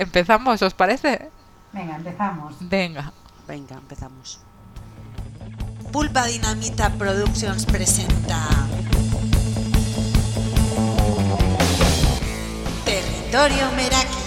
¿Empezamos, os parece? Venga, empezamos. Venga. Venga, empezamos. Pulpa Dinamita Productions presenta Territorio Meraki.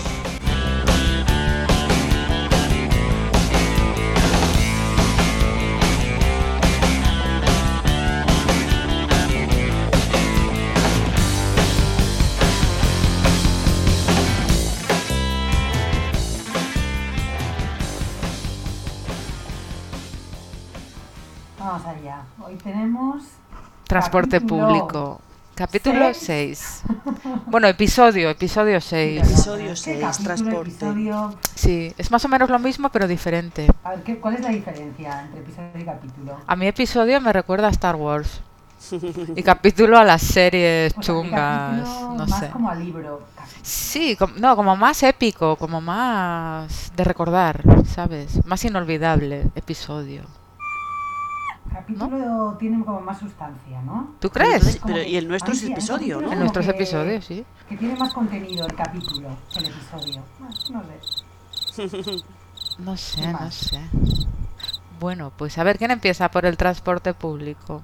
Hoy tenemos Transporte Capítulo público. Capítulo seis. 6. Bueno, episodio, episodio 6. Episodio ¿Qué seis, capítulo, transporte. episodio? Sí, es más o menos lo mismo, pero diferente. A ver, ¿qué- ¿cuál es la diferencia entre episodio y capítulo? A mi episodio me recuerda a Star Wars. Y capítulo a las series Pues chungas, no más sé. como a libro. Sí, com- no, como más épico, como más de recordar, ¿sabes? Más inolvidable episodio. Capítulo tiene como más sustancia, ¿no? ¿Tú crees? entonces- pero y el nuestro es episodio, ¿no? En nuestros que- episodios, sí. Que tiene más contenido el capítulo que el episodio. No sé. No sé, ¿Qué no sé. Bueno, pues a ver quién empieza por el transporte público.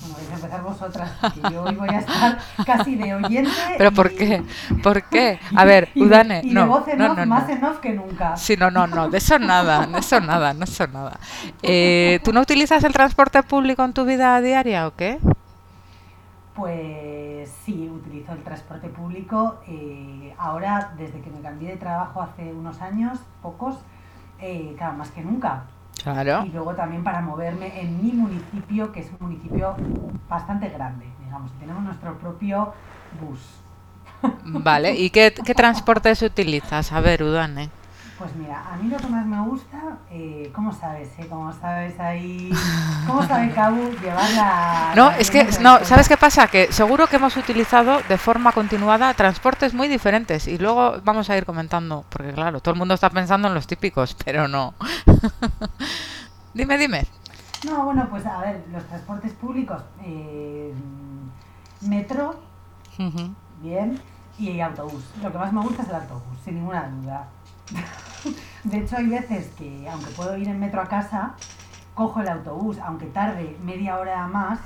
Bueno, vais a empezar vosotras, porque yo hoy voy a estar casi de oyente. ¿Pero y- por qué? ¿Por qué? A ver, y Udane, y de no, voz en no, off, no, más en off que nunca. Sí, no, no, no, de eso nada, de eso nada, no eso nada. Eh, ¿Tú no utilizas el transporte público en tu vida diaria o qué? Pues sí, utilizo el transporte público. eh, ahora, desde que me cambié de trabajo hace unos años, pocos, eh, claro, más que nunca. Claro. Y luego también para moverme en mi municipio, que es un municipio bastante grande, digamos. Tenemos nuestro propio bus. Vale, ¿y qué, qué transportes utilizas? A ver, Udane. Pues mira, a mí lo que más me gusta, eh, ¿cómo sabes? Eh? ¿Cómo sabes ahí? ¿Cómo sabe Cabu llevar la... No, la es que, no, ¿sabes qué pasa? Que seguro que hemos utilizado de forma continuada transportes muy diferentes y luego vamos a ir comentando, porque claro, todo el mundo está pensando en los típicos, pero no. dime, dime. No, bueno, pues a ver, los transportes públicos, eh, metro, bien, y autobús. Lo que más me gusta es el autobús, sin ninguna duda. De hecho, hay veces que, aunque puedo ir en metro a casa, cojo el autobús, aunque tarde media hora más,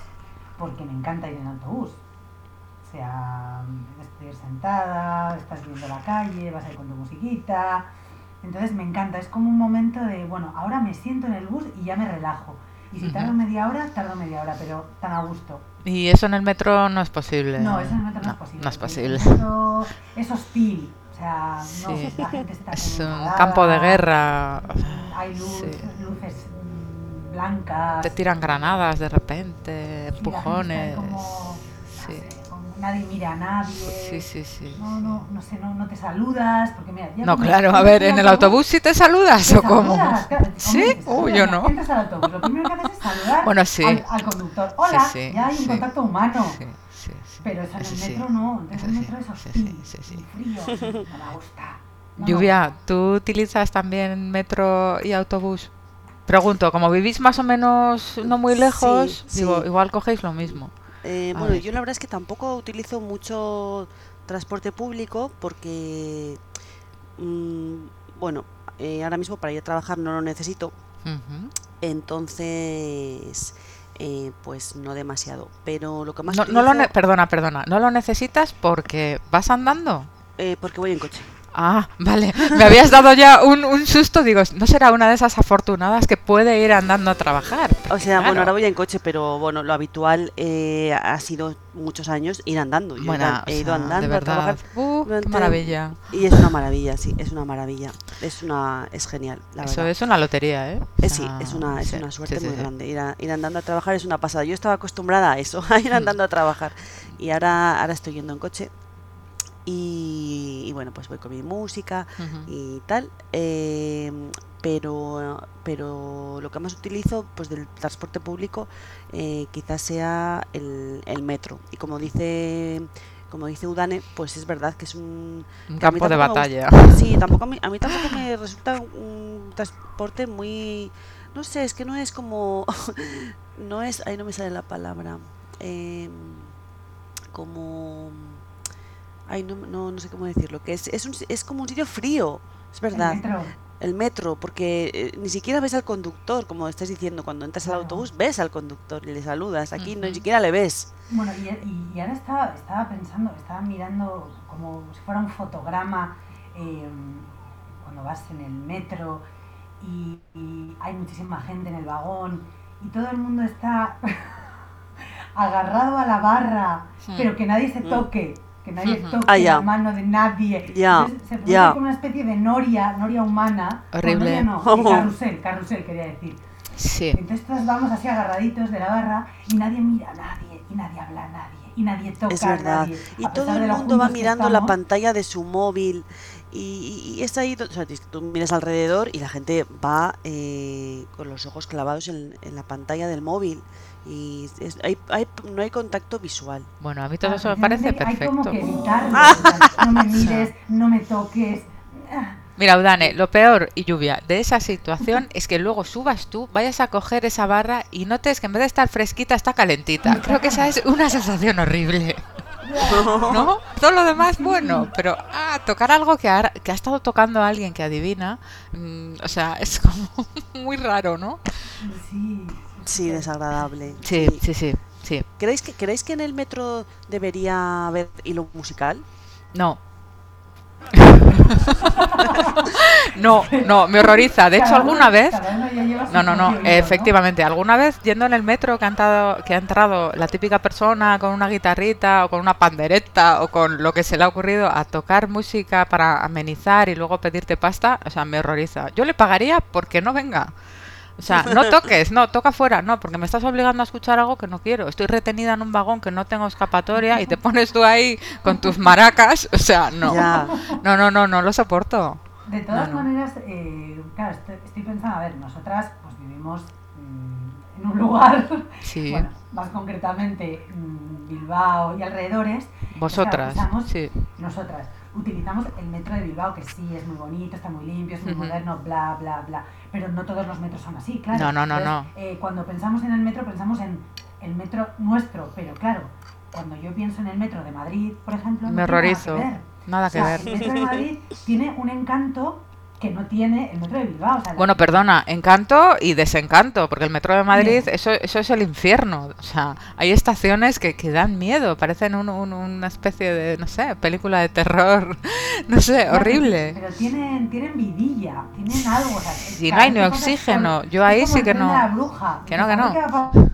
porque me encanta ir en autobús. O sea, estoy sentada, estás viendo la calle, vas ahí con tu musiquita. Entonces me encanta, es como un momento de, bueno, ahora me siento en el bus y ya me relajo. Y si tardo media hora, tardo media hora, pero tan a gusto. Y eso en el metro no es posible. No, eso en el metro no, es posible. No es posible. metro es hostil. Sea, no Sí. la gente está Es un campo de guerra. Hay luz, Sí. luces mm, blancas. Te tiran granadas de repente, empujones. como, no Sí. sé, como nadie mira a nadie. Sí, sí, sí. No, no, no sé, no, no te saludas, porque mira, ya No, claro, a ver, en el autobús sí te saludas te o cómo. saludas, claro, ¿Sí? Uy, saludas, yo no. Al autobús, lo primero que haces es saludar Bueno, sí. al, al conductor. Hola, sí, ya hay un sí. contacto humano. Pero eso en el sí. metro no, Eso el sí, metro es hostil, sí, sí, sí. y frío, no me gusta. No Lluvia. ¿tú utilizas también metro y autobús? Pregunto, como vivís más o menos no muy lejos, sí. digo, igual cogéis lo mismo. Eh, bueno, ver. yo la verdad es que tampoco utilizo mucho transporte público porque, mm, bueno, eh, ahora mismo para ir a trabajar no lo necesito, entonces, eh, pues no demasiado. Pero lo que más No, no lo perdona, perdona, no lo necesitas porque vas andando. eh, porque voy en coche. Ah, vale. Me habías dado ya un, un susto. Digo, no será una de esas afortunadas que puede ir andando a trabajar. O sea, Claro. bueno, ahora voy en coche, pero bueno, lo habitual eh, ha sido muchos años ir andando. Yo he Bueno, ido- he, ido sea, andando de a verdad. trabajar Uh, qué maravilla. y es una maravilla, sí, es una maravilla. Es una es genial, la Eso verdad. es una lotería, ¿eh? O Eh, sí, es una, es sí, una suerte sí, muy grande. Ir, a- ir andando a trabajar es una pasada. Yo estaba acostumbrada a eso, a Mm. ir andando a trabajar. Y ahora, ahora estoy yendo en coche. Y, y bueno, pues voy con mi música y tal. eh, pero, pero lo que más utilizo pues del transporte público eh, quizás sea el, el metro. Y como dice como dice Udane, pues es verdad que es un, Un campo de batalla. Sí, tampoco a mí, a mí tampoco me resulta un transporte muy... No sé, es que no es como... No es... Ahí no me sale la palabra. em, como... Ay, no, no, no sé cómo decirlo, que es, es, un- es como un sitio frío, es verdad. El metro. El metro, porque eh, ni siquiera ves al conductor, como estás diciendo, cuando entras al autobús ves al conductor y le saludas, aquí no, ni siquiera le ves. Bueno, y, ahora estaba, estaba pensando, estaba mirando como si fuera un fotograma eh, cuando vas en el metro y, y hay muchísima gente en el vagón y todo el mundo está agarrado a la barra, pero que nadie se Mm. toque, que nadie toque Ah, ya. la mano de nadie. Ya, Entonces, se produce ya. como una especie de noria, noria humana. No, Horrible. noria no, carrusel, carrusel quería decir. Sí. Entonces todos vamos así agarraditos de la barra y nadie mira a nadie, y nadie habla a nadie, y nadie toca Es a verdad. nadie. Y A todo el mundo va mirando la estamos. pantalla de su móvil y, y- y es ahí, o sea, tú miras alrededor y la gente va eh, con los ojos clavados en, en la pantalla del móvil y es- hay- hay- no hay contacto visual. Bueno, a mí todo eso me parece precisamente Hay como perfecto. que evitarlo. o sea, no me mires, no me toques. Ah, Mira, Udane, lo peor, y lluvia, de esa situación es que luego subas tú, vayas a coger esa barra y notes que en vez de estar fresquita, está calentita. Creo que esa es una sensación horrible. ¿No? Todo lo demás, bueno, pero ah, tocar algo que ha, que ha estado tocando a alguien que adivina, mm, o sea, es como muy raro, ¿no? Sí. Sí, desagradable. Sí, sí, sí, sí. ¿Creéis que, ¿Creéis que en el metro debería haber hilo musical? No. no, no, me horroriza. De hecho, alguna vez No, no, no, efectivamente. Alguna vez yendo en el metro que ha, entrado, que ha entrado la típica persona con una guitarrita o con una pandereta o con lo que se le ha ocurrido a tocar música para amenizar y luego pedirte pasta, o sea, me horroriza. Yo le pagaría porque no venga. O sea, no toques, no, toca fuera, no, porque me estás obligando a escuchar algo que no quiero. Estoy retenida en un vagón que no tengo escapatoria y te pones tú ahí con tus maracas, o sea, no. Ya. No, no, no, no lo soporto. De todas No, no. maneras, eh, claro, estoy, estoy pensando, a ver, nosotras pues vivimos mm, en un lugar, Sí. bueno, más concretamente mm, Bilbao y alrededores. Vosotras, sí. Nosotras utilizamos el metro de Bilbao, que sí, es muy bonito, está muy limpio, es muy moderno, bla, bla, bla. Pero no todos los metros son así, claro. No, no, no, no. eh, cuando pensamos en el metro, pensamos en el metro nuestro, pero claro, cuando yo pienso en el metro de Madrid, por ejemplo, no Me nada que horrorizo. ver. Nada O que ver. El metro de Madrid tiene un encanto que no tiene el metro de Bilbao. o sea, la- Bueno, perdona, encanto y desencanto, porque el metro de Madrid, Bien. eso, eso es el infierno. O sea, hay estaciones que, que dan miedo, parecen un- un- una especie de, no sé, película de terror, no sé, horrible. Pero tienen, tienen vidilla, tienen algo. O sea, Si cada no hay ni oxígeno, yo ahí sí que no. de la bruja. Que no, que ¿sabes no.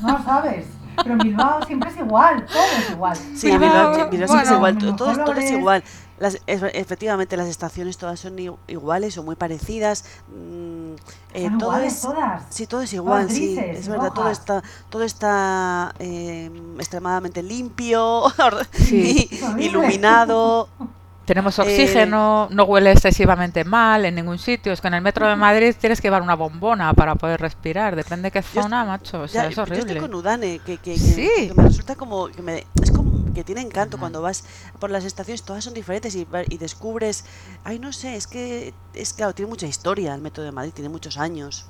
No sabes. Pero en Bilbao siempre es igual, todo es igual. Sí, Bilbao, Bilbao, es igual, todo, todo es- todo es colores. igual. Las, efectivamente, las estaciones todas son iguales o muy parecidas. mm, eh, Son todo iguales es, todas. sí, todo es igual, sí, grises, es verdad, todo está, todo está eh, extremadamente limpio, Sí. y Es horrible. iluminado. Tenemos Eh, oxígeno, no huele excesivamente mal en ningún sitio. Es que en el metro de Madrid tienes que llevar una bombona para poder respirar. Depende de qué Yo zona, macho. O sea, Ya, es yo estoy horrible. con Udane, que, que, que- Sí. que me resulta como que me, es como que tiene encanto cuando vas por las estaciones, todas son diferentes y, descubres, ay no sé, es que es claro, tiene mucha historia el método de Madrid, tiene muchos años.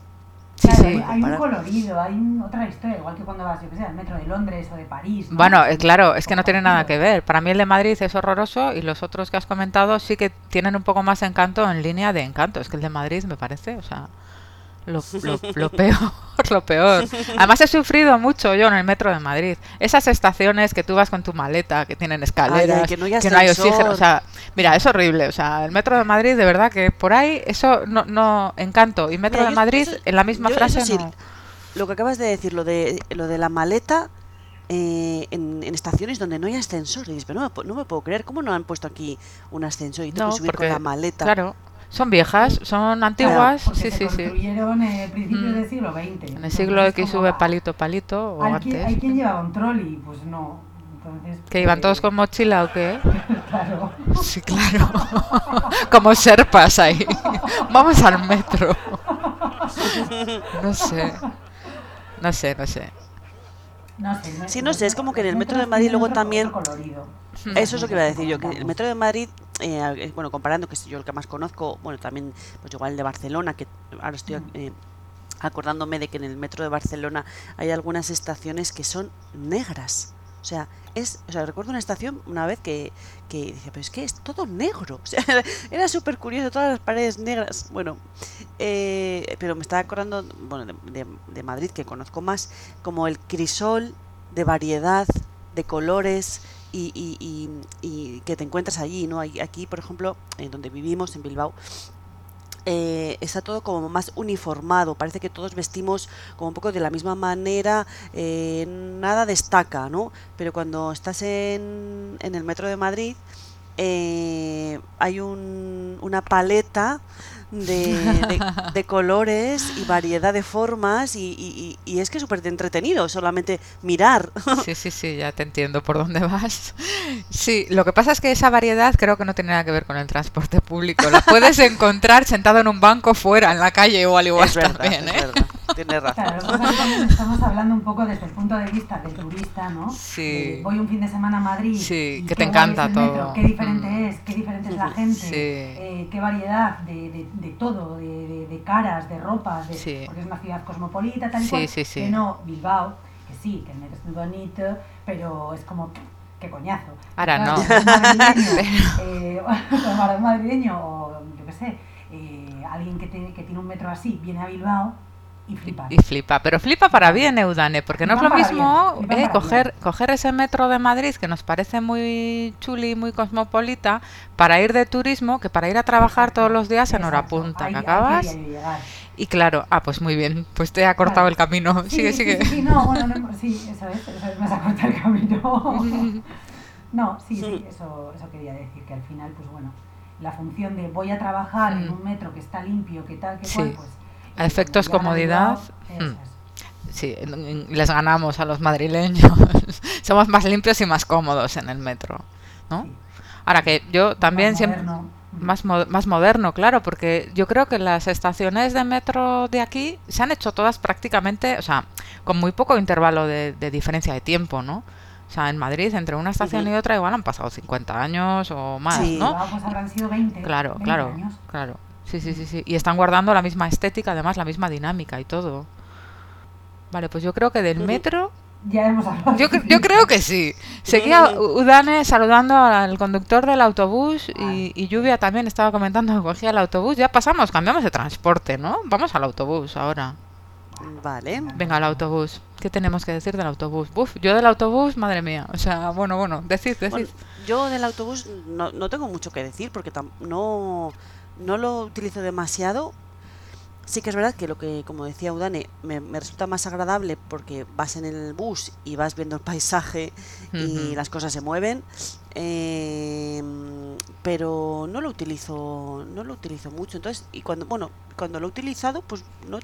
Sí, Claro, sí. hay- hay un colorido, hay un- otra historia, igual que cuando vas, yo que sé, al metro de Londres o de París. ¿no? Bueno, eh, claro, es que no tiene nada que ver. Para mí el de Madrid es horroroso y los otros que has comentado sí que tienen un poco más encanto en línea de encanto. Es que el de Madrid me parece, o sea, lo, lo- lo peor, lo peor. Además he sufrido mucho yo en el metro de Madrid. Esas estaciones que tú vas con tu maleta, que tienen escaleras, que no hay oxígeno. O sea, mira, es horrible. O sea, el metro de Madrid, de verdad que por ahí eso no, no encanto. Y metro Mira, de yo- Madrid, eso- en la misma yo frase sí, no. Lo que acabas de decir, lo de, lo de la maleta eh, en, en estaciones donde no hay ascensor, y dices, pero no no me puedo creer, ¿cómo no han puesto aquí un ascensor y tengo No, que subir porque, con la maleta? claro, son viejas, son antiguas, Porque sí, se sí, sí. construyeron en principios Mm. del siglo XX. En el Entonces, siglo es X sube palito palito o Hay quien, antes. hay quien lleva un trolley, pues no. Entonces, ¿Que iban todos con mochila o qué? Claro. Sí, claro. Como serpas ahí. Vamos al metro. No sé. No sé, no sé. No sé, Sí, no sé, es como que en el metro de Madrid luego también-. Eso es lo que iba a decir yo, que el metro de Madrid, eh, eh, bueno, comparando, que es yo el que más conozco, bueno, también, pues igual el de Barcelona, que ahora estoy eh, acordándome de que en el metro de Barcelona hay algunas estaciones que son negras. O sea, es, o sea, recuerdo una estación una vez que, que decía, pero es que es todo negro. O sea, era súper curioso, todas las paredes negras. Bueno, eh, pero me estaba acordando, bueno, de, Madrid, que conozco más, como el crisol de variedad de colores y, y, y, y que te encuentras allí, ¿no? Aquí, por ejemplo, en donde vivimos, en Bilbao, eh, está todo como más uniformado, parece que todos vestimos como un poco de la misma manera, eh, nada destaca, ¿no? Pero cuando estás en, en el metro de Madrid, eh, hay un, una paleta de, de, colores y variedad de formas y, y, y es que es súper entretenido solamente mirar. Sí, sí, sí, ya te entiendo por dónde vas. Sí, lo que pasa es que esa variedad creo que no tiene nada que ver con el transporte público. La puedes encontrar sentado en un banco fuera, en la calle o al igual es también, ¿eh? verdad. Tienes razón. Claro, nosotros estamos hablando un poco desde el punto de vista del turista, ¿no? Sí. Voy un fin de semana a Madrid. Sí, que te encanta el metro, todo. Qué diferente Mm. es, qué diferente es la gente, Sí. eh, qué variedad de, de, de todo, de, de, de caras, de ropas, de, Sí. porque es una ciudad cosmopolita, tal y Sí, cual. sí, sí. Que no, Bilbao, que sí, que el metro es muy bonito, pero es como, qué coñazo. Ahora Claro, no. madrileño, eh, madrileño o yo qué sé, eh, alguien que, tiene que tiene un metro así, viene a Bilbao y flipa. Y flipa, pero flipa para bien, Eudane, porque no es lo mismo bien, eh, coger, coger ese metro de Madrid que nos parece muy chuli, muy cosmopolita, para ir de turismo que para ir a trabajar todos los días en hora punta, ahí- que acabas. Y claro, ah, pues muy bien, pues te ha cortado el camino. Sí, sigue, sí, sigue. Sí, sí, no, bueno, no, sí, eso es, eso es, me has acortado el camino. No, sí, sí, eso, eso quería decir, que al final, pues bueno, la función de voy a trabajar en un metro que está limpio, que tal, que Sí. cual, pues... A efectos comodidad, mm. Sí, les ganamos a los madrileños. Somos más limpios y más cómodos en el metro, ¿no? Ahora que yo también Más siempre... moderno. Más, mo- más moderno, claro, porque yo creo que las estaciones de metro de aquí se han hecho todas prácticamente, o sea, con muy poco intervalo de, de diferencia de tiempo, ¿no? O sea, en Madrid, entre una estación y otra, igual han pasado 50 años o más, Sí. ¿no? Pues habrán sido 20, Claro, 20 claro, años. claro. Sí, sí, sí, sí. Y están guardando la misma estética, además, la misma dinámica y todo. Vale, pues yo creo que del metro Ya hemos hablado. yo, yo creo que sí. Seguía Udane saludando al conductor del autobús y, y Lluvia también estaba comentando que cogía el autobús. Ya pasamos, cambiamos de transporte, ¿no? Vamos al autobús ahora. Vale. Venga, al autobús. ¿Qué tenemos que decir del autobús? Uf, yo del autobús, madre mía. O sea, bueno, bueno, decid, decid. Bueno, yo del autobús no, no tengo mucho que decir porque tam- no, no lo utilizo demasiado. Sí que es verdad que lo que, como decía Udane, me, me resulta más agradable porque vas en el bus y vas viendo el paisaje y las cosas se mueven. eh, pero no lo utilizo, no lo utilizo mucho. Entonces, y cuando, bueno, cuando lo he utilizado, pues no,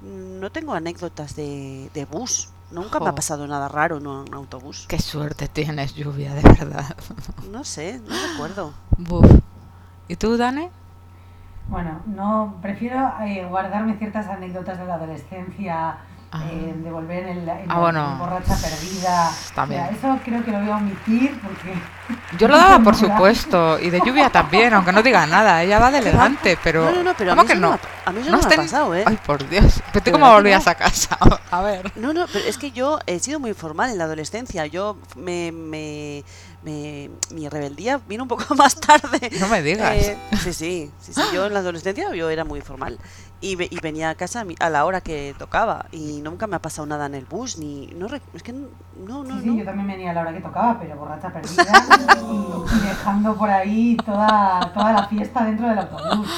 no tengo anécdotas de, de bus. Nunca me ha pasado nada raro en un autobús. Qué suerte tienes, Lluvia, de verdad. No sé, no recuerdo. ¿Y tú, Dane? Bueno, no, prefiero eh, guardarme ciertas anécdotas de la adolescencia, Ah. eh, de volver en, la, en Ah, la- bueno. en borracha perdida. También. O sea, eso creo que lo voy a omitir porque... Yo lo daba, por supuesto. Y de Lluvia también, aunque no diga nada. Ella va de elegante, pero... No, no, no, pero a ¿Cómo mí que no no? me ha- a mí eso ¿No no me ha pasado, ¿eh? Ay, por Dios. ¿Pero tú cómo volvías no. a casa? A ver. No, no, pero es que yo he sido muy formal en la adolescencia. Yo me, me, me- mi rebeldía vino un poco más tarde. No me digas. Eh, sí, sí, sí, sí, Yo en la adolescencia yo era muy formal y, ve- y venía a casa a mi- a la hora que tocaba y nunca me ha pasado nada en el bus ni no es que no, no, no. Sí, sí, yo también venía a la hora que tocaba, pero borracha perdida y, dejando por ahí toda, toda la fiesta dentro del autobús.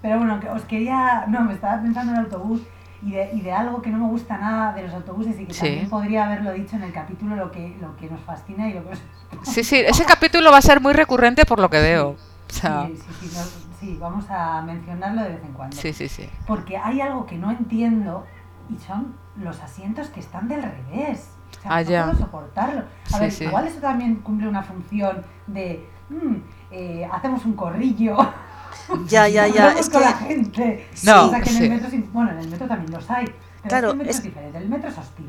Pero bueno, os quería... No, me estaba pensando en el autobús y de, y de algo que no me gusta nada de los autobuses y que Sí. también podría haberlo dicho en el capítulo lo que, lo que nos fascina y lo que os... Sí, sí, ese capítulo va a ser muy recurrente por lo que veo. O sea, Sí, sí, sí, no- sí, vamos a mencionarlo de vez en cuando. sí, sí, sí. Porque hay algo que no entiendo y son los asientos que están del revés. O sea, Ah, no ya. puedo soportarlo. A ver, igual eso también cumple una función de mm, eh, hacemos un corrillo. Ya, ya, ya. hablamos Es que la gente. No, O sea, que en sí. el metro, sí- bueno, en el metro también los hay. Pero Claro, es que el metro es, es- diferente. El metro es hostil.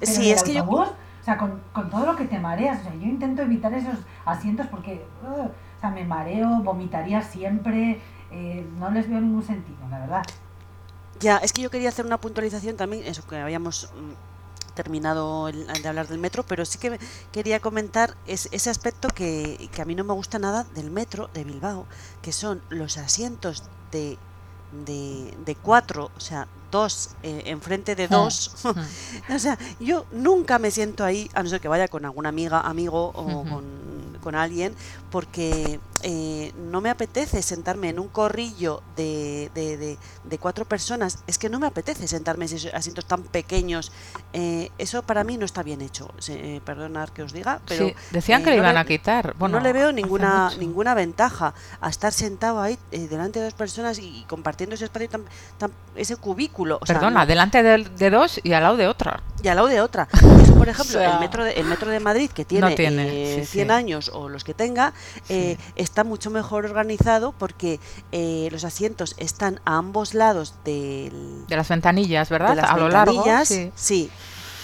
Pero sí, el es que yo o sea, con, con todo lo que te mareas, o sea, yo intento evitar esos asientos porque, uh, o sea, me mareo, vomitaría siempre, eh, no les veo ningún sentido, la verdad. Ya, es que yo quería hacer una puntualización también, eso que habíamos mm, terminado el- de hablar del metro, pero sí que quería comentar es- ese aspecto que, que a mí no me gusta nada del metro de Bilbao, que son los asientos de, de, de cuatro, o sea, dos eh, enfrente de dos. o sea, yo nunca me siento ahí, a no ser que vaya con alguna amiga, amigo o con alguien, porque eh, no me apetece sentarme en un corrillo de, de, de- de cuatro personas. Es que no me apetece sentarme en esos asientos tan pequeños. Eh, eso para mí no está bien hecho. Eh, perdonad que os diga, pero sí, decían eh, que lo no iban le- a quitar. Bueno, no le veo ninguna ninguna ventaja a estar sentado ahí eh, delante de dos personas y, y compartiendo ese espacio tan, tan- ese cubículo. O sea, Perdona, no- delante de, de dos y al lado de otra. y al lado de otra. Eso, por ejemplo, O sea, el metro de, el metro de Madrid que tiene, tiene, eh, sí, 100 sí. años o los que tenga, eh, está mucho mejor organizado porque eh, los asientos están a ambos lados del, De las ventanillas, ¿verdad? de las a lo largo. Sí. sí.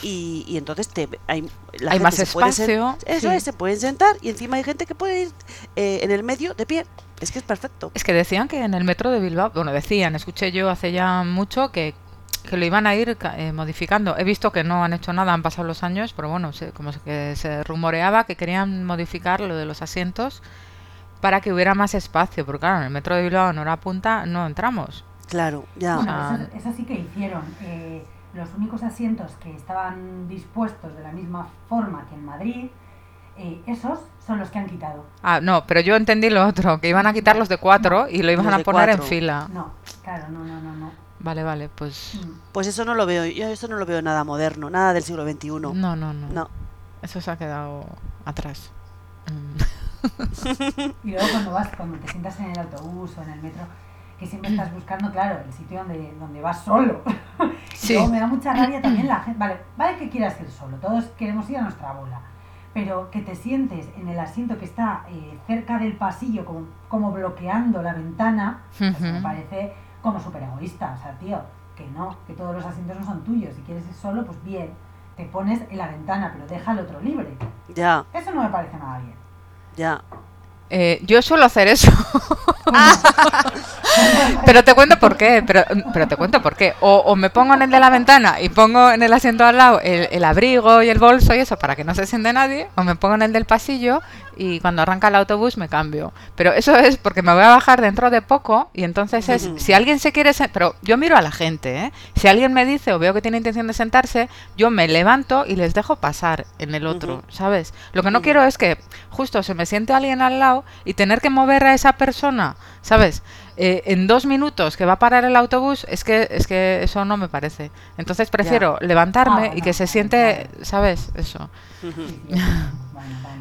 Y, y entonces te, hay, la Hay gente más se puede espacio, eso sí. es, se pueden sentar y encima hay gente que puede ir eh, en el medio de pie. Es que es perfecto. Es que decían que en el metro de Bilbao, bueno, decían, escuché yo hace ya mucho que, que lo iban a ir eh, modificando. He visto que no han hecho nada, han pasado los años, pero bueno, se- como se- que se rumoreaba que querían modificar lo de los asientos para que hubiera más espacio, porque claro, en el metro de Bilbao en hora punta no entramos. Claro, ya. Bueno, sea- eso, eso sí que hicieron. Eh, los únicos asientos que estaban dispuestos de la misma forma que en Madrid, eh, esos son los que han quitado. Ah, no, pero yo entendí lo otro, que iban a quitar los de cuatro y lo iban a poner en fila. No, claro, no, no, no, no. Vale, vale, pues Mm. Pues eso no lo veo, yo eso no lo veo nada moderno, nada del siglo XXI. no, no, no. No. Eso se ha quedado atrás. Mm. Y luego cuando vas, cuando te sientas en el autobús o en el metro, que siempre estás buscando, claro, el sitio donde, donde vas solo. Sí. Y luego me da mucha rabia también la gente. Vale, vale que quieras ir solo, todos queremos ir a nuestra bola. Pero que te sientes en el asiento que está eh, cerca del pasillo, como, como bloqueando la ventana, pues me parece como súper egoísta. O sea, tío, que no, que todos los asientos no son tuyos. Si quieres ir solo, pues bien, te pones en la ventana, pero deja al otro libre. Ya, Eso no me parece nada bien. Ya. Eh, yo suelo hacer eso. pero te cuento por qué. Pero, pero te cuento por qué. O, o me pongo en el de la ventana y pongo en el asiento al lado el, el abrigo y el bolso y eso para que no se siente nadie. O me pongo en el del pasillo y cuando arranca el autobús me cambio. Pero eso es porque me voy a bajar dentro de poco y entonces es, si alguien se quiere... sen- Pero yo miro a la gente, ¿eh? Si alguien me dice o veo que tiene intención de sentarse, yo me levanto y les dejo pasar en el otro. ¿sabes? Lo que no quiero es que justo se me siente alguien al lado y tener que mover a esa persona, ¿sabes? Eh, en dos minutos que va a parar el autobús, es que es que eso no me parece. Entonces prefiero levantarme Ah, y que se siente, claro. ¿sabes? Eso.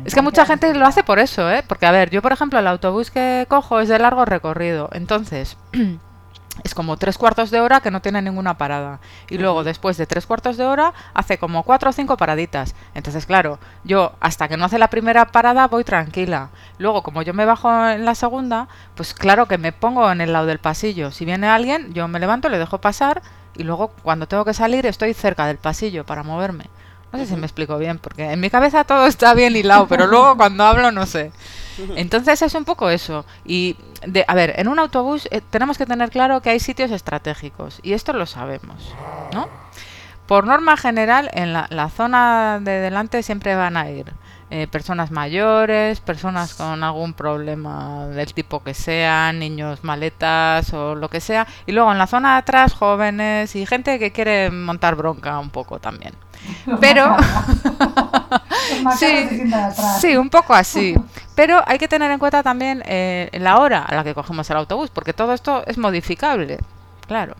Es que mucha gente lo hace por eso, ¿eh? Porque, a ver, yo, por ejemplo, el autobús que cojo es de largo recorrido. Entonces, es como tres cuartos de hora que no tiene ninguna parada. Y luego, después de tres cuartos de hora, hace como cuatro o cinco paraditas. Entonces, claro, yo hasta que no hace la primera parada voy tranquila. Luego, como yo me bajo en la segunda, pues claro que me pongo en el lado del pasillo. Si viene alguien, yo me levanto, le dejo pasar y luego cuando tengo que salir estoy cerca del pasillo para moverme. No sé si me explico bien, porque en mi cabeza todo está bien hilado, pero luego cuando hablo no sé. Entonces es un poco eso. Y, de, a ver, en un autobús eh, tenemos que tener claro que hay sitios estratégicos, y esto lo sabemos, ¿no? Por norma general, en la, la zona de delante siempre van a ir eh, personas mayores, personas con algún problema del tipo que sea, niños maletas o lo que sea, y luego en la zona de atrás jóvenes y gente que quiere montar bronca un poco también. Pero atrás. sí, un poco así. Pero hay que tener en cuenta también eh, la hora a la que cogemos el autobús, porque todo esto es modificable, claro.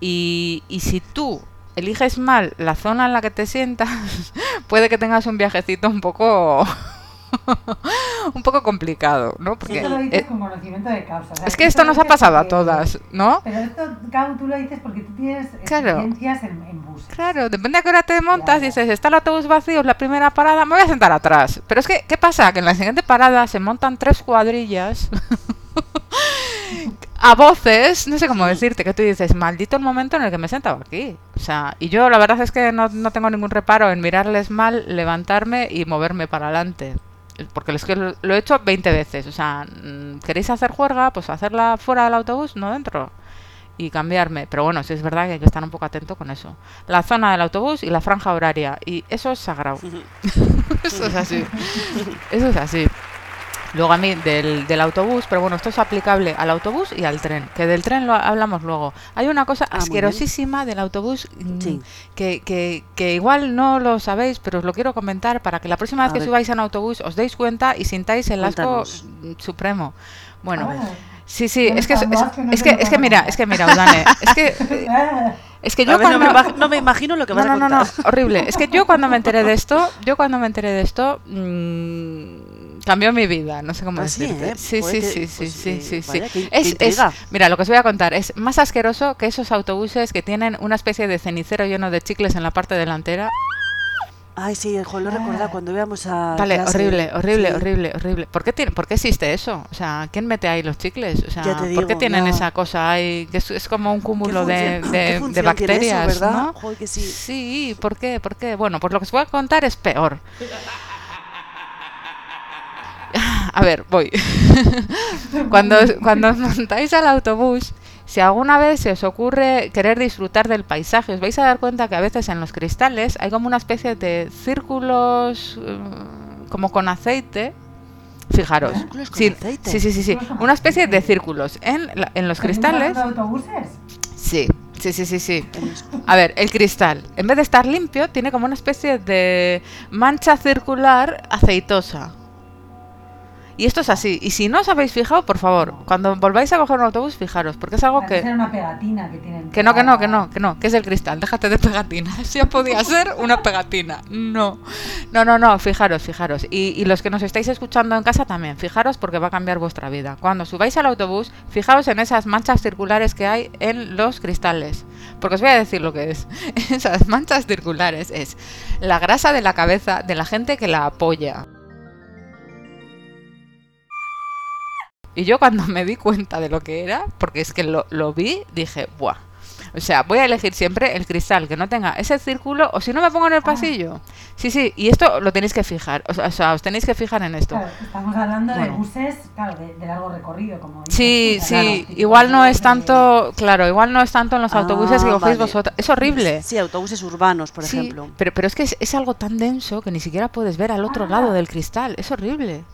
Y, y si tú eliges mal la zona en la que te sientas, puede que tengas un viajecito un poco un poco complicado, ¿no? Porque Esto lo dices eh, con conocimiento de causa. o sea, es que esto nos ha pasado a todas, ¿no? Pero esto, Cau, tú lo dices porque tú tienes Claro. experiencias en, en buses. Claro, depende a qué hora te montas, ya. dices, está el autobús vacío, es la primera parada, me voy a sentar atrás. Pero es que, ¿qué pasa? Que en la siguiente parada se montan tres cuadrillas a voces, no sé cómo decirte, que tú dices, maldito el momento en el que me he sentado aquí. O sea, y yo la verdad es que no, no tengo ningún reparo en mirarles mal, levantarme y moverme para adelante. Porque es que lo, lo he hecho 20 veces. O sea, mm, ¿queréis hacer juerga? Pues hacerla fuera del autobús, no dentro. y cambiarme. Pero bueno, sí es verdad que hay que estar un poco atento con eso. La zona del autobús y la franja horaria. Y eso es sagrado. eso es así. Eso es así. Luego a mí del, del autobús, pero bueno, esto es aplicable al autobús y al tren, que del tren lo hablamos luego. Hay una cosa Ah, asquerosísima del autobús mm, Sí. que, que, que igual no lo sabéis, pero os lo quiero comentar para que la próxima vez A que ver. subáis a un autobús os deis cuenta y sintáis el asco Cuéntanos. supremo. Bueno, Ah, sí, sí, es que es, que no es que lo es que mira, es que mira, Udane, es que es que yo ver, no, me cuando no me imagino lo que vas no, a no, contar. no, no, horrible. Es que yo cuando me enteré de esto, yo cuando me enteré de esto, mm, cambió mi vida. No sé cómo Ah, sí, decirte. ¿eh? Sí, Joder, sí, que- sí, sí, pues, sí, sí, sí. vaya, Es, mira, lo que os voy a contar es más asqueroso que esos autobuses que tienen una especie de cenicero lleno de chicles en la parte delantera. Ay, sí, joder, lo recordaba cuando íbamos a. Vale, clase. horrible, horrible, Sí. horrible, horrible. ¿Por qué, tiene, ¿Por qué existe eso? O sea, ¿quién mete ahí los chicles? O sea, Ya te ¿por qué digo, tienen esa cosa ahí? Que es, es como un cúmulo de, bacterias, eso, verdad? ¿no? Joder, que sí. Sí, ¿por qué? ¿Por qué? Bueno, pues lo que os voy a contar es peor. A ver, voy. cuando, cuando os montáis al autobús, si alguna vez se os ocurre querer disfrutar del paisaje, os vais a dar cuenta que a veces en los cristales hay como una especie de círculos eh, como con aceite. Fijaros. Círculos con Sí, aceite. sí, sí, sí, Una especie de círculos en, la- en los ¿pero cristales. de autobuses? Sí, sí, sí, sí, sí. A ver, el cristal, en vez de estar limpio, tiene como una especie de mancha circular aceitosa. Y esto es así. Y si no os habéis fijado, por favor, cuando volváis a coger un autobús, fijaros, porque es algo Parece que... una pegatina que tienen. Que no, que no, que no, que no, que es el cristal. Déjate de pegatina. Eso ya podía ser una pegatina. No. No, no, no, fijaros, fijaros. Y, y los que nos estáis escuchando en casa también, fijaros porque va a cambiar vuestra vida. Cuando subáis al autobús, fijaros en esas manchas circulares que hay en los cristales. Porque os voy a decir lo que es. Esas manchas circulares es la grasa de la cabeza de la gente que la apoya. Y yo cuando me di cuenta de lo que era, porque es que lo, lo vi, dije, ¡buah! O sea, voy a elegir siempre el cristal que no tenga ese círculo, o si no me pongo en el pasillo. Sí, sí, y esto lo tenéis que fijar, o sea, os tenéis que fijar en esto. Claro, estamos hablando Bueno. de buses, claro, de, de largo recorrido, como dices Sí, tú, sí, claro, igual no es tanto, claro, igual no es tanto en los autobuses que Ah, cogéis vale. vosotros. Es horrible. Sí, autobuses urbanos, por Sí, ejemplo. pero, pero es que es, es algo tan denso que ni siquiera puedes ver al otro Ah. lado del cristal. Es horrible.